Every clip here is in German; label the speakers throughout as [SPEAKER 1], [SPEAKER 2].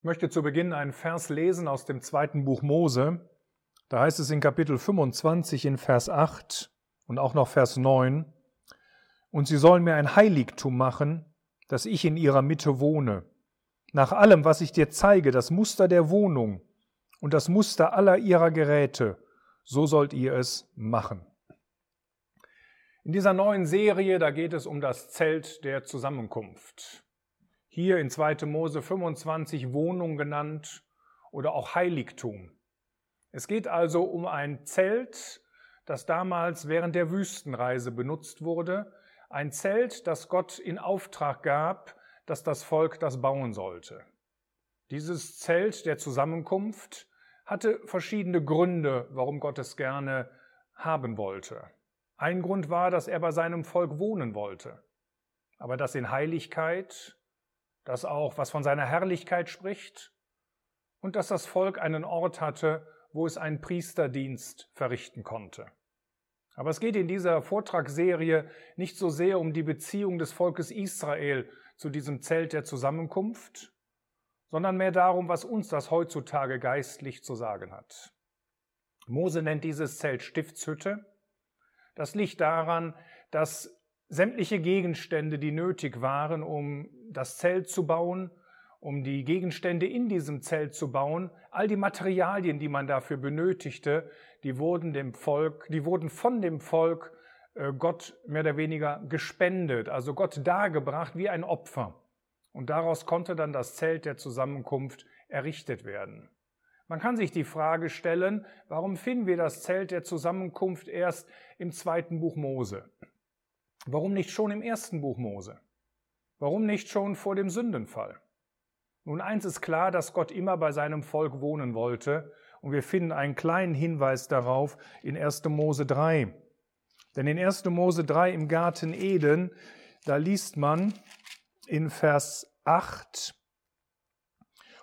[SPEAKER 1] Ich möchte zu Beginn einen Vers lesen aus dem zweiten Buch Mose. Da heißt es in Kapitel 25 in Vers 8 und auch noch Vers 9, Und sie sollen mir ein Heiligtum machen, dass ich in ihrer Mitte wohne. Nach allem, was ich dir zeige, das Muster der Wohnung und das Muster aller ihrer Geräte, so sollt ihr es machen. In dieser neuen Serie, da geht es um das Zelt der Zusammenkunft hier in 2. Mose 25 Wohnung genannt oder auch Heiligtum. Es geht also um ein Zelt, das damals während der Wüstenreise benutzt wurde, ein Zelt, das Gott in Auftrag gab, dass das Volk das bauen sollte. Dieses Zelt der Zusammenkunft hatte verschiedene Gründe, warum Gott es gerne haben wollte. Ein Grund war, dass er bei seinem Volk wohnen wollte, aber das in Heiligkeit das auch was von seiner Herrlichkeit spricht und dass das Volk einen Ort hatte, wo es einen Priesterdienst verrichten konnte. Aber es geht in dieser Vortragsserie nicht so sehr um die Beziehung des Volkes Israel zu diesem Zelt der Zusammenkunft, sondern mehr darum, was uns das heutzutage geistlich zu sagen hat. Mose nennt dieses Zelt Stiftshütte. Das liegt daran, dass sämtliche Gegenstände, die nötig waren, um das Zelt zu bauen, um die Gegenstände in diesem Zelt zu bauen, all die Materialien, die man dafür benötigte, die wurden dem Volk, die wurden von dem Volk äh, Gott mehr oder weniger gespendet, also Gott dargebracht wie ein Opfer. Und daraus konnte dann das Zelt der Zusammenkunft errichtet werden. Man kann sich die Frage stellen, warum finden wir das Zelt der Zusammenkunft erst im zweiten Buch Mose? Warum nicht schon im ersten Buch Mose? Warum nicht schon vor dem Sündenfall? Nun, eins ist klar, dass Gott immer bei seinem Volk wohnen wollte, und wir finden einen kleinen Hinweis darauf in 1. Mose 3. Denn in 1. Mose 3 im Garten Eden, da liest man in Vers 8,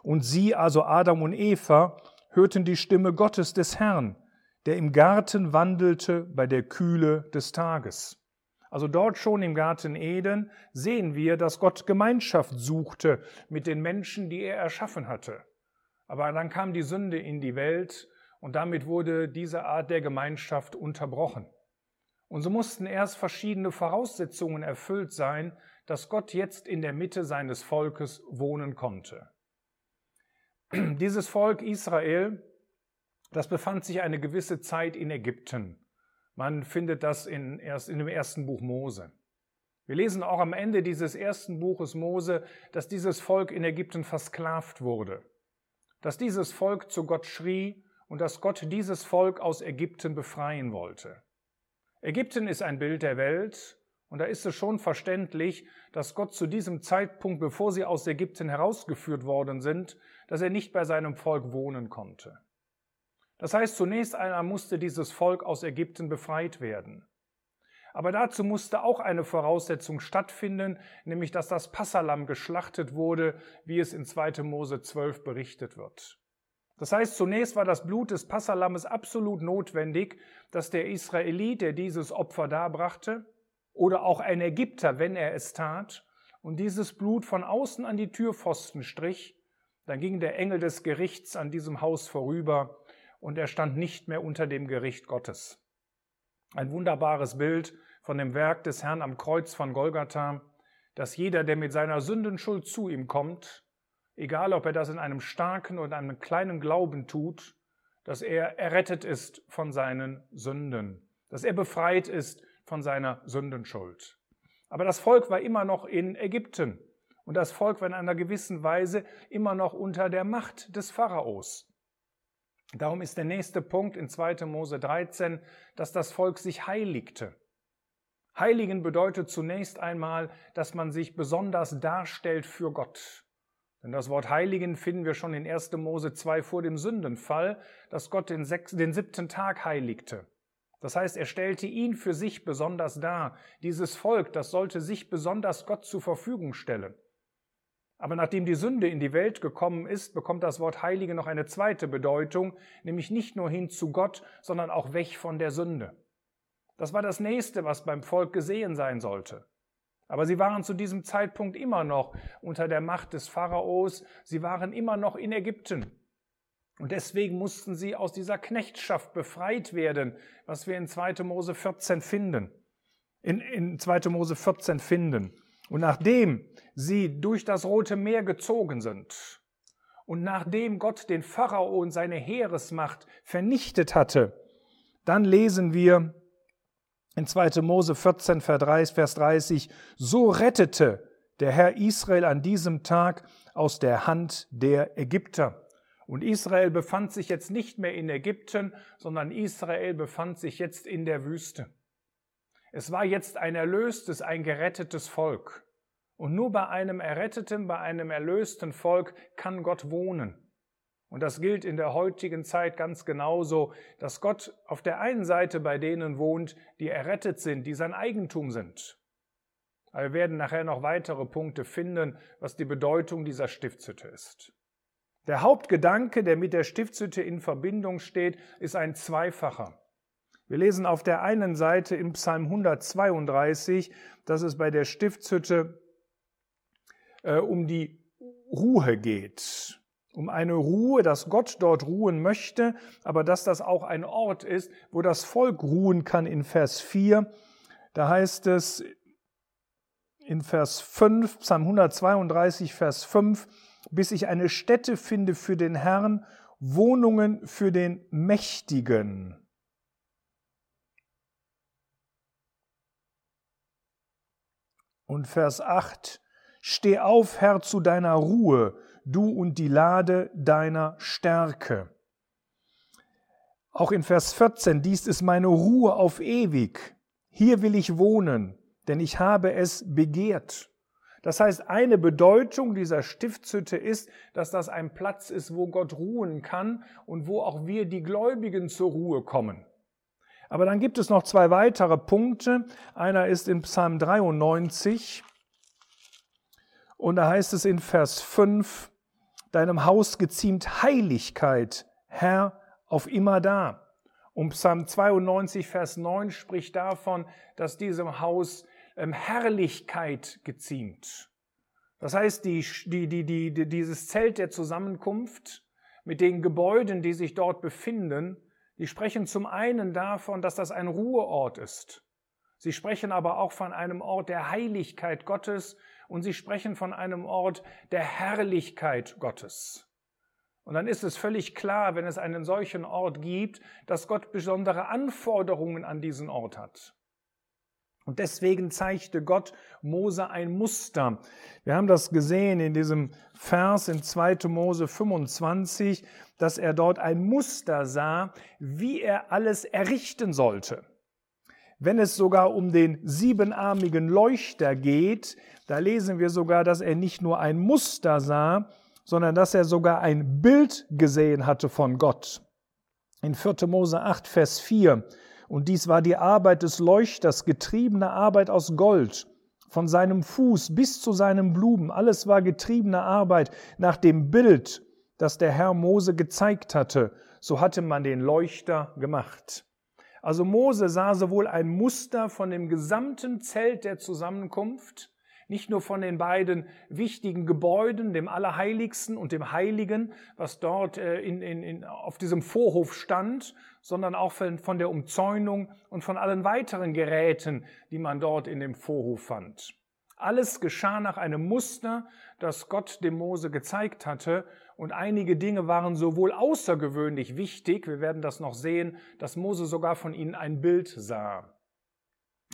[SPEAKER 1] und sie, also Adam und Eva, hörten die Stimme Gottes des Herrn, der im Garten wandelte bei der Kühle des Tages. Also dort schon im Garten Eden sehen wir, dass Gott Gemeinschaft suchte mit den Menschen, die er erschaffen hatte. Aber dann kam die Sünde in die Welt und damit wurde diese Art der Gemeinschaft unterbrochen. Und so mussten erst verschiedene Voraussetzungen erfüllt sein, dass Gott jetzt in der Mitte seines Volkes wohnen konnte. Dieses Volk Israel, das befand sich eine gewisse Zeit in Ägypten. Man findet das in, erst in dem ersten Buch Mose. Wir lesen auch am Ende dieses ersten Buches Mose, dass dieses Volk in Ägypten versklavt wurde, dass dieses Volk zu Gott schrie und dass Gott dieses Volk aus Ägypten befreien wollte. Ägypten ist ein Bild der Welt und da ist es schon verständlich, dass Gott zu diesem Zeitpunkt, bevor sie aus Ägypten herausgeführt worden sind, dass er nicht bei seinem Volk wohnen konnte. Das heißt, zunächst einmal musste dieses Volk aus Ägypten befreit werden. Aber dazu musste auch eine Voraussetzung stattfinden, nämlich dass das Passalam geschlachtet wurde, wie es in 2. Mose 12 berichtet wird. Das heißt, zunächst war das Blut des Passalammes absolut notwendig, dass der Israelit, der dieses Opfer darbrachte, oder auch ein Ägypter, wenn er es tat, und dieses Blut von außen an die Türpfosten strich, dann ging der Engel des Gerichts an diesem Haus vorüber und er stand nicht mehr unter dem Gericht Gottes. Ein wunderbares Bild von dem Werk des Herrn am Kreuz von Golgatha, dass jeder, der mit seiner Sündenschuld zu ihm kommt, egal ob er das in einem starken oder einem kleinen Glauben tut, dass er errettet ist von seinen Sünden, dass er befreit ist von seiner Sündenschuld. Aber das Volk war immer noch in Ägypten und das Volk war in einer gewissen Weise immer noch unter der Macht des Pharaos. Darum ist der nächste Punkt in 2. Mose 13, dass das Volk sich heiligte. Heiligen bedeutet zunächst einmal, dass man sich besonders darstellt für Gott. Denn das Wort Heiligen finden wir schon in 1. Mose 2 vor dem Sündenfall, dass Gott den, sechs, den siebten Tag heiligte. Das heißt, er stellte ihn für sich besonders dar. Dieses Volk, das sollte sich besonders Gott zur Verfügung stellen. Aber nachdem die Sünde in die Welt gekommen ist, bekommt das Wort Heilige noch eine zweite Bedeutung, nämlich nicht nur hin zu Gott, sondern auch weg von der Sünde. Das war das nächste, was beim Volk gesehen sein sollte. Aber sie waren zu diesem Zeitpunkt immer noch unter der Macht des Pharaos, sie waren immer noch in Ägypten. Und deswegen mussten sie aus dieser Knechtschaft befreit werden, was wir in 2. Mose 14 finden. In, in 2. Mose 14 finden. Und nachdem sie durch das Rote Meer gezogen sind und nachdem Gott den Pharao und seine Heeresmacht vernichtet hatte, dann lesen wir in 2. Mose 14, Vers 30, so rettete der Herr Israel an diesem Tag aus der Hand der Ägypter. Und Israel befand sich jetzt nicht mehr in Ägypten, sondern Israel befand sich jetzt in der Wüste. Es war jetzt ein erlöstes, ein gerettetes Volk. Und nur bei einem erretteten, bei einem erlösten Volk kann Gott wohnen. Und das gilt in der heutigen Zeit ganz genauso, dass Gott auf der einen Seite bei denen wohnt, die errettet sind, die sein Eigentum sind. Aber wir werden nachher noch weitere Punkte finden, was die Bedeutung dieser Stiftshütte ist. Der Hauptgedanke, der mit der Stiftshütte in Verbindung steht, ist ein zweifacher. Wir lesen auf der einen Seite im Psalm 132, dass es bei der Stiftshütte äh, um die Ruhe geht. Um eine Ruhe, dass Gott dort ruhen möchte, aber dass das auch ein Ort ist, wo das Volk ruhen kann in Vers 4. Da heißt es in Vers 5, Psalm 132, Vers 5, bis ich eine Stätte finde für den Herrn, Wohnungen für den Mächtigen. Und Vers 8, Steh auf, Herr, zu deiner Ruhe, du und die Lade deiner Stärke. Auch in Vers 14, dies ist meine Ruhe auf ewig. Hier will ich wohnen, denn ich habe es begehrt. Das heißt, eine Bedeutung dieser Stiftshütte ist, dass das ein Platz ist, wo Gott ruhen kann und wo auch wir, die Gläubigen, zur Ruhe kommen. Aber dann gibt es noch zwei weitere Punkte. Einer ist in Psalm 93 und da heißt es in Vers 5, deinem Haus geziemt Heiligkeit, Herr, auf immer da. Und Psalm 92, Vers 9 spricht davon, dass diesem Haus ähm, Herrlichkeit geziemt. Das heißt, die, die, die, die, dieses Zelt der Zusammenkunft mit den Gebäuden, die sich dort befinden, die sprechen zum einen davon, dass das ein Ruheort ist. Sie sprechen aber auch von einem Ort der Heiligkeit Gottes und sie sprechen von einem Ort der Herrlichkeit Gottes. Und dann ist es völlig klar, wenn es einen solchen Ort gibt, dass Gott besondere Anforderungen an diesen Ort hat. Und deswegen zeigte Gott Mose ein Muster. Wir haben das gesehen in diesem Vers in 2. Mose 25, dass er dort ein Muster sah, wie er alles errichten sollte. Wenn es sogar um den siebenarmigen Leuchter geht, da lesen wir sogar, dass er nicht nur ein Muster sah, sondern dass er sogar ein Bild gesehen hatte von Gott. In 4. Mose 8, Vers 4 und dies war die Arbeit des Leuchters, getriebene Arbeit aus Gold, von seinem Fuß bis zu seinem Blumen. Alles war getriebene Arbeit nach dem Bild, das der Herr Mose gezeigt hatte. So hatte man den Leuchter gemacht. Also Mose sah sowohl ein Muster von dem gesamten Zelt der Zusammenkunft, nicht nur von den beiden wichtigen Gebäuden, dem Allerheiligsten und dem Heiligen, was dort äh, in, in, in, auf diesem Vorhof stand, sondern auch von, von der Umzäunung und von allen weiteren Geräten, die man dort in dem Vorhof fand. Alles geschah nach einem Muster, das Gott dem Mose gezeigt hatte, und einige Dinge waren sowohl außergewöhnlich wichtig, wir werden das noch sehen, dass Mose sogar von ihnen ein Bild sah.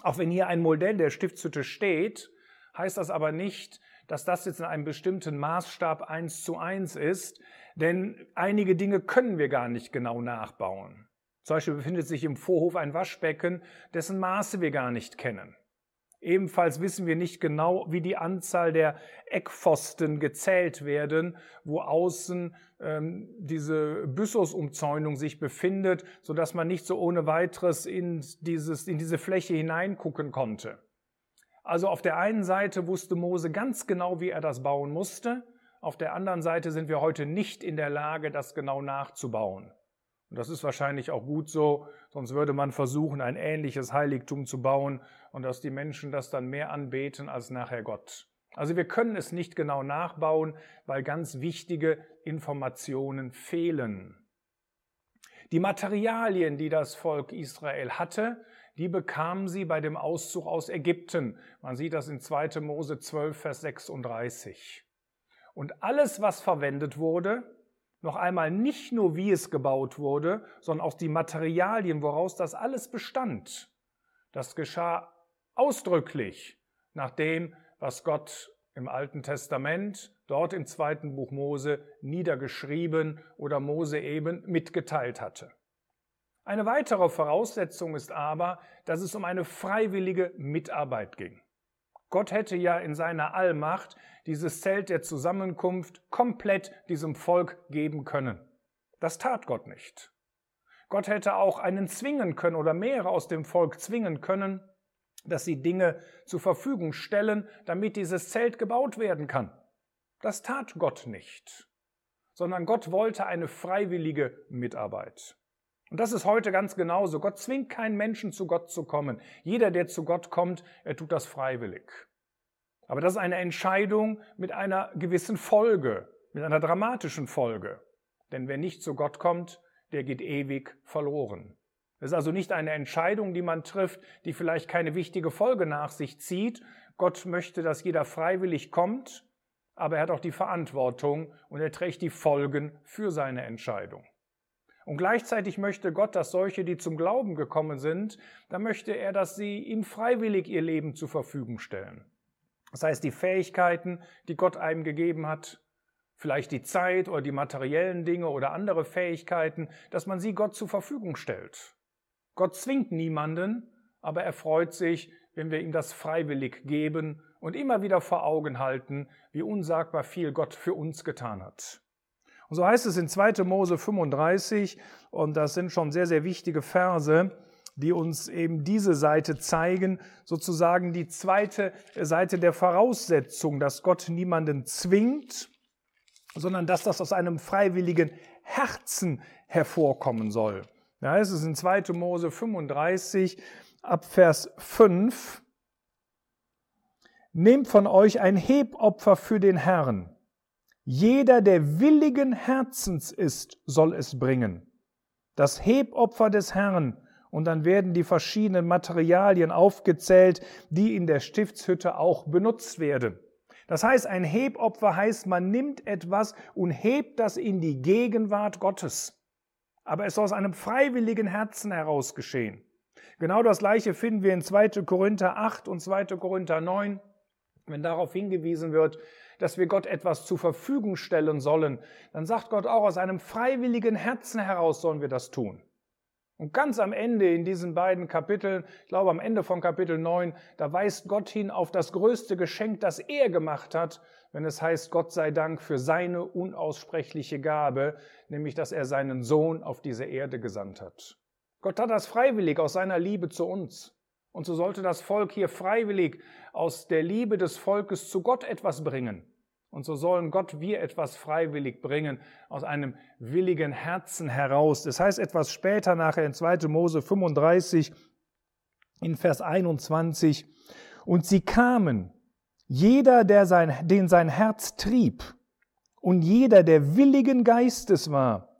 [SPEAKER 1] Auch wenn hier ein Modell der Stiftshütte steht, heißt das aber nicht, dass das jetzt in einem bestimmten Maßstab eins zu eins ist, denn einige Dinge können wir gar nicht genau nachbauen. Zum Beispiel befindet sich im Vorhof ein Waschbecken, dessen Maße wir gar nicht kennen. Ebenfalls wissen wir nicht genau, wie die Anzahl der Eckpfosten gezählt werden, wo außen ähm, diese Byssusumzäunung sich befindet, so dass man nicht so ohne weiteres in, dieses, in diese Fläche hineingucken konnte. Also auf der einen Seite wusste Mose ganz genau, wie er das bauen musste. Auf der anderen Seite sind wir heute nicht in der Lage, das genau nachzubauen. Und das ist wahrscheinlich auch gut so, sonst würde man versuchen, ein ähnliches Heiligtum zu bauen und dass die Menschen das dann mehr anbeten als nachher Gott. Also wir können es nicht genau nachbauen, weil ganz wichtige Informationen fehlen. Die Materialien, die das Volk Israel hatte, die bekamen sie bei dem Auszug aus Ägypten. Man sieht das in 2. Mose 12, Vers 36. Und alles, was verwendet wurde, noch einmal nicht nur, wie es gebaut wurde, sondern auch die Materialien, woraus das alles bestand. Das geschah ausdrücklich nach dem, was Gott im Alten Testament, dort im zweiten Buch Mose, niedergeschrieben oder Mose eben mitgeteilt hatte. Eine weitere Voraussetzung ist aber, dass es um eine freiwillige Mitarbeit ging. Gott hätte ja in seiner Allmacht dieses Zelt der Zusammenkunft komplett diesem Volk geben können. Das tat Gott nicht. Gott hätte auch einen zwingen können oder mehrere aus dem Volk zwingen können, dass sie Dinge zur Verfügung stellen, damit dieses Zelt gebaut werden kann. Das tat Gott nicht, sondern Gott wollte eine freiwillige Mitarbeit. Und das ist heute ganz genauso. Gott zwingt keinen Menschen zu Gott zu kommen. Jeder, der zu Gott kommt, er tut das freiwillig. Aber das ist eine Entscheidung mit einer gewissen Folge, mit einer dramatischen Folge. Denn wer nicht zu Gott kommt, der geht ewig verloren. Es ist also nicht eine Entscheidung, die man trifft, die vielleicht keine wichtige Folge nach sich zieht. Gott möchte, dass jeder freiwillig kommt, aber er hat auch die Verantwortung und er trägt die Folgen für seine Entscheidung. Und gleichzeitig möchte Gott, dass solche, die zum Glauben gekommen sind, da möchte er, dass sie ihm freiwillig ihr Leben zur Verfügung stellen. Das heißt, die Fähigkeiten, die Gott einem gegeben hat, vielleicht die Zeit oder die materiellen Dinge oder andere Fähigkeiten, dass man sie Gott zur Verfügung stellt. Gott zwingt niemanden, aber er freut sich, wenn wir ihm das freiwillig geben und immer wieder vor Augen halten, wie unsagbar viel Gott für uns getan hat. Und so heißt es in 2. Mose 35, und das sind schon sehr, sehr wichtige Verse, die uns eben diese Seite zeigen, sozusagen die zweite Seite der Voraussetzung, dass Gott niemanden zwingt, sondern dass das aus einem freiwilligen Herzen hervorkommen soll. Da heißt es in 2. Mose 35 ab Vers 5, Nehmt von euch ein Hebopfer für den Herrn. Jeder, der willigen Herzens ist, soll es bringen. Das Hebopfer des Herrn und dann werden die verschiedenen Materialien aufgezählt, die in der Stiftshütte auch benutzt werden. Das heißt, ein Hebopfer heißt, man nimmt etwas und hebt das in die Gegenwart Gottes. Aber es soll aus einem freiwilligen Herzen heraus geschehen. Genau das gleiche finden wir in 2. Korinther 8 und 2. Korinther 9, wenn darauf hingewiesen wird, dass wir Gott etwas zur Verfügung stellen sollen, dann sagt Gott auch, aus einem freiwilligen Herzen heraus sollen wir das tun. Und ganz am Ende in diesen beiden Kapiteln, ich glaube am Ende von Kapitel 9, da weist Gott hin auf das größte Geschenk, das er gemacht hat, wenn es heißt, Gott sei Dank für seine unaussprechliche Gabe, nämlich dass er seinen Sohn auf diese Erde gesandt hat. Gott hat das freiwillig aus seiner Liebe zu uns. Und so sollte das Volk hier freiwillig aus der Liebe des Volkes zu Gott etwas bringen. Und so sollen Gott wir etwas freiwillig bringen, aus einem willigen Herzen heraus. Das heißt etwas später nachher in 2. Mose 35 in Vers 21. Und sie kamen, jeder, der sein, den sein Herz trieb, und jeder, der willigen Geistes war,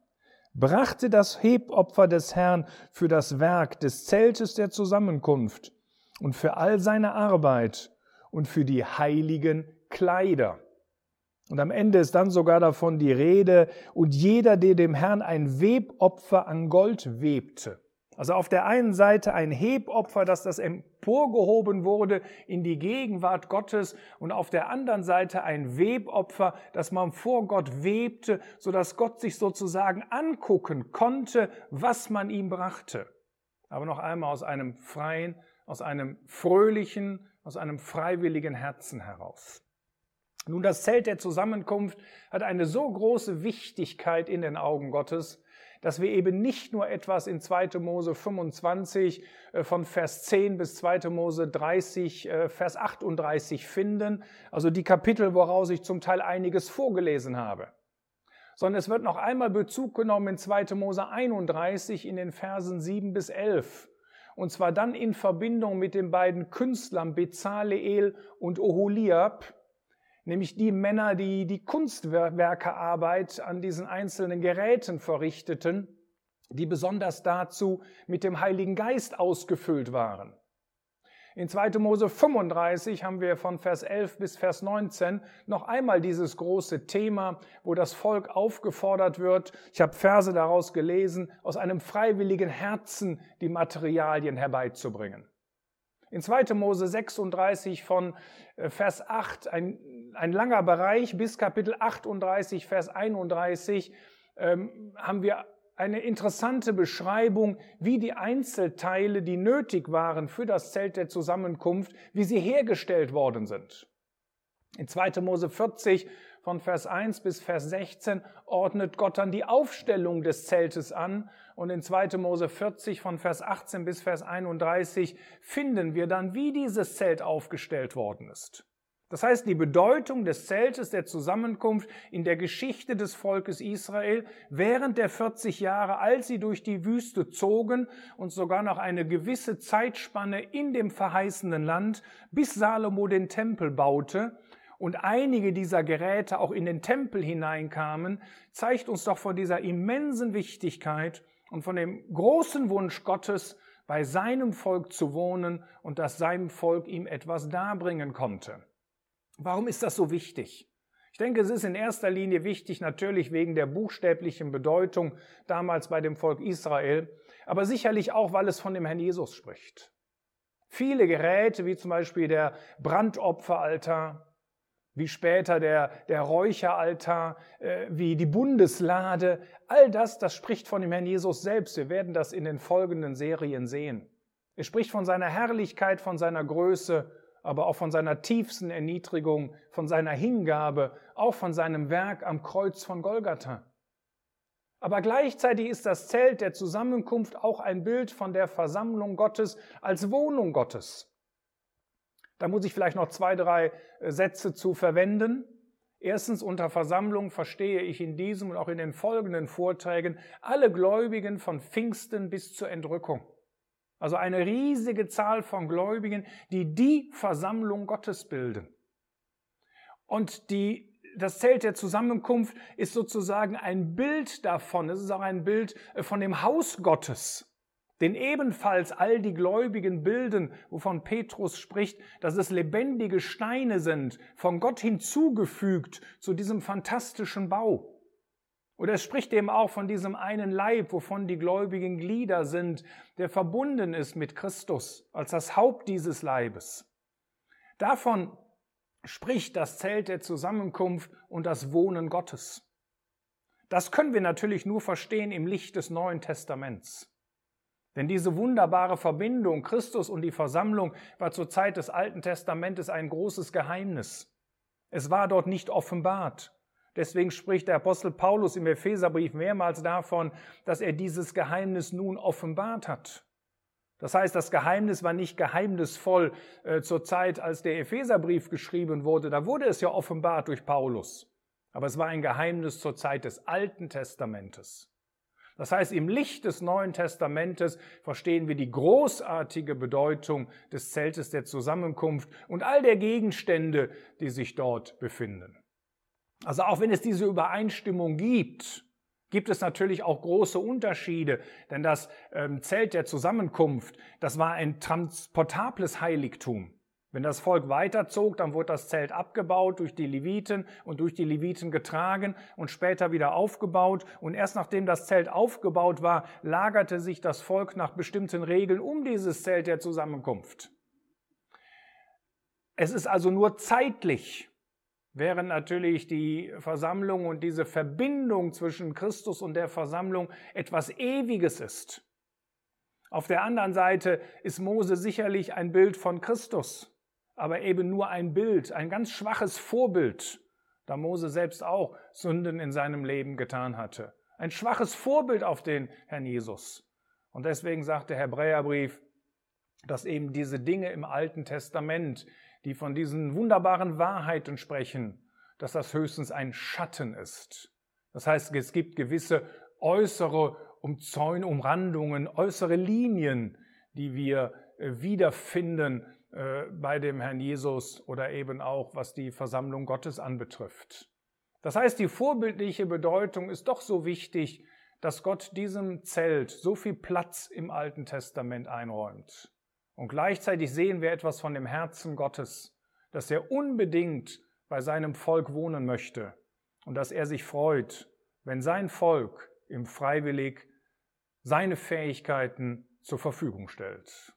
[SPEAKER 1] brachte das Hebopfer des Herrn für das Werk des Zeltes der Zusammenkunft und für all seine Arbeit und für die heiligen Kleider. Und am Ende ist dann sogar davon die Rede, und jeder, der dem Herrn ein Webopfer an Gold webte. Also auf der einen Seite ein Hebopfer, dass das emporgehoben wurde in die Gegenwart Gottes und auf der anderen Seite ein Webopfer, das man vor Gott webte, sodass Gott sich sozusagen angucken konnte, was man ihm brachte. Aber noch einmal aus einem freien, aus einem fröhlichen, aus einem freiwilligen Herzen heraus. Nun, das Zelt der Zusammenkunft hat eine so große Wichtigkeit in den Augen Gottes, dass wir eben nicht nur etwas in 2. Mose 25 äh, von Vers 10 bis 2. Mose 30, äh, Vers 38 finden, also die Kapitel, woraus ich zum Teil einiges vorgelesen habe, sondern es wird noch einmal Bezug genommen in 2. Mose 31 in den Versen 7 bis 11. Und zwar dann in Verbindung mit den beiden Künstlern Bezaleel und Oholiab, nämlich die Männer, die die Kunstwerkearbeit an diesen einzelnen Geräten verrichteten, die besonders dazu mit dem Heiligen Geist ausgefüllt waren. In 2. Mose 35 haben wir von Vers 11 bis Vers 19 noch einmal dieses große Thema, wo das Volk aufgefordert wird, ich habe Verse daraus gelesen, aus einem freiwilligen Herzen die Materialien herbeizubringen. In 2. Mose 36 von äh, Vers 8, ein, ein langer Bereich bis Kapitel 38, Vers 31, ähm, haben wir eine interessante Beschreibung, wie die Einzelteile, die nötig waren für das Zelt der Zusammenkunft, wie sie hergestellt worden sind. In 2. Mose 40 von Vers 1 bis Vers 16 ordnet Gott dann die Aufstellung des Zeltes an und in 2. Mose 40 von Vers 18 bis Vers 31 finden wir dann, wie dieses Zelt aufgestellt worden ist. Das heißt, die Bedeutung des Zeltes der Zusammenkunft in der Geschichte des Volkes Israel während der 40 Jahre, als sie durch die Wüste zogen und sogar noch eine gewisse Zeitspanne in dem verheißenen Land, bis Salomo den Tempel baute und einige dieser Geräte auch in den Tempel hineinkamen, zeigt uns doch von dieser immensen Wichtigkeit und von dem großen Wunsch Gottes, bei seinem Volk zu wohnen und dass seinem Volk ihm etwas darbringen konnte. Warum ist das so wichtig? Ich denke, es ist in erster Linie wichtig, natürlich wegen der buchstäblichen Bedeutung damals bei dem Volk Israel, aber sicherlich auch, weil es von dem Herrn Jesus spricht. Viele Geräte, wie zum Beispiel der Brandopferaltar, wie später der, der Räucheraltar, äh, wie die Bundeslade, all das, das spricht von dem Herrn Jesus selbst. Wir werden das in den folgenden Serien sehen. Es spricht von seiner Herrlichkeit, von seiner Größe aber auch von seiner tiefsten Erniedrigung, von seiner Hingabe, auch von seinem Werk am Kreuz von Golgatha. Aber gleichzeitig ist das Zelt der Zusammenkunft auch ein Bild von der Versammlung Gottes als Wohnung Gottes. Da muss ich vielleicht noch zwei, drei äh, Sätze zu verwenden. Erstens, unter Versammlung verstehe ich in diesem und auch in den folgenden Vorträgen alle Gläubigen von Pfingsten bis zur Entrückung. Also eine riesige Zahl von Gläubigen, die die Versammlung Gottes bilden. Und die, das Zelt der Zusammenkunft ist sozusagen ein Bild davon. Es ist auch ein Bild äh, von dem Haus Gottes, den ebenfalls all die Gläubigen bilden, wovon Petrus spricht, dass es lebendige Steine sind, von Gott hinzugefügt zu diesem fantastischen Bau. Oder es spricht eben auch von diesem einen Leib, wovon die gläubigen Glieder sind, der verbunden ist mit Christus als das Haupt dieses Leibes. Davon spricht das Zelt der Zusammenkunft und das Wohnen Gottes. Das können wir natürlich nur verstehen im Licht des Neuen Testaments. Denn diese wunderbare Verbindung Christus und die Versammlung war zur Zeit des Alten Testamentes ein großes Geheimnis. Es war dort nicht offenbart. Deswegen spricht der Apostel Paulus im Epheserbrief mehrmals davon, dass er dieses Geheimnis nun offenbart hat. Das heißt, das Geheimnis war nicht geheimnisvoll äh, zur Zeit, als der Epheserbrief geschrieben wurde. Da wurde es ja offenbart durch Paulus. Aber es war ein Geheimnis zur Zeit des Alten Testamentes. Das heißt, im Licht des Neuen Testamentes verstehen wir die großartige Bedeutung des Zeltes der Zusammenkunft und all der Gegenstände, die sich dort befinden. Also auch wenn es diese Übereinstimmung gibt, gibt es natürlich auch große Unterschiede, denn das ähm, Zelt der Zusammenkunft, das war ein transportables Heiligtum. Wenn das Volk weiterzog, dann wurde das Zelt abgebaut durch die Leviten und durch die Leviten getragen und später wieder aufgebaut. Und erst nachdem das Zelt aufgebaut war, lagerte sich das Volk nach bestimmten Regeln um dieses Zelt der Zusammenkunft. Es ist also nur zeitlich Während natürlich die Versammlung und diese Verbindung zwischen Christus und der Versammlung etwas Ewiges ist. Auf der anderen Seite ist Mose sicherlich ein Bild von Christus, aber eben nur ein Bild, ein ganz schwaches Vorbild, da Mose selbst auch Sünden in seinem Leben getan hatte. Ein schwaches Vorbild auf den Herrn Jesus. Und deswegen sagt der Hebräerbrief, dass eben diese Dinge im Alten Testament, die von diesen wunderbaren Wahrheiten sprechen, dass das höchstens ein Schatten ist, Das heißt, es gibt gewisse äußere Umzäun Umrandungen, äußere Linien, die wir äh, wiederfinden äh, bei dem Herrn Jesus oder eben auch was die Versammlung Gottes anbetrifft. Das heißt, die vorbildliche Bedeutung ist doch so wichtig, dass Gott diesem Zelt so viel Platz im Alten Testament einräumt. Und gleichzeitig sehen wir etwas von dem Herzen Gottes, dass er unbedingt bei seinem Volk wohnen möchte und dass er sich freut, wenn sein Volk ihm freiwillig seine Fähigkeiten zur Verfügung stellt.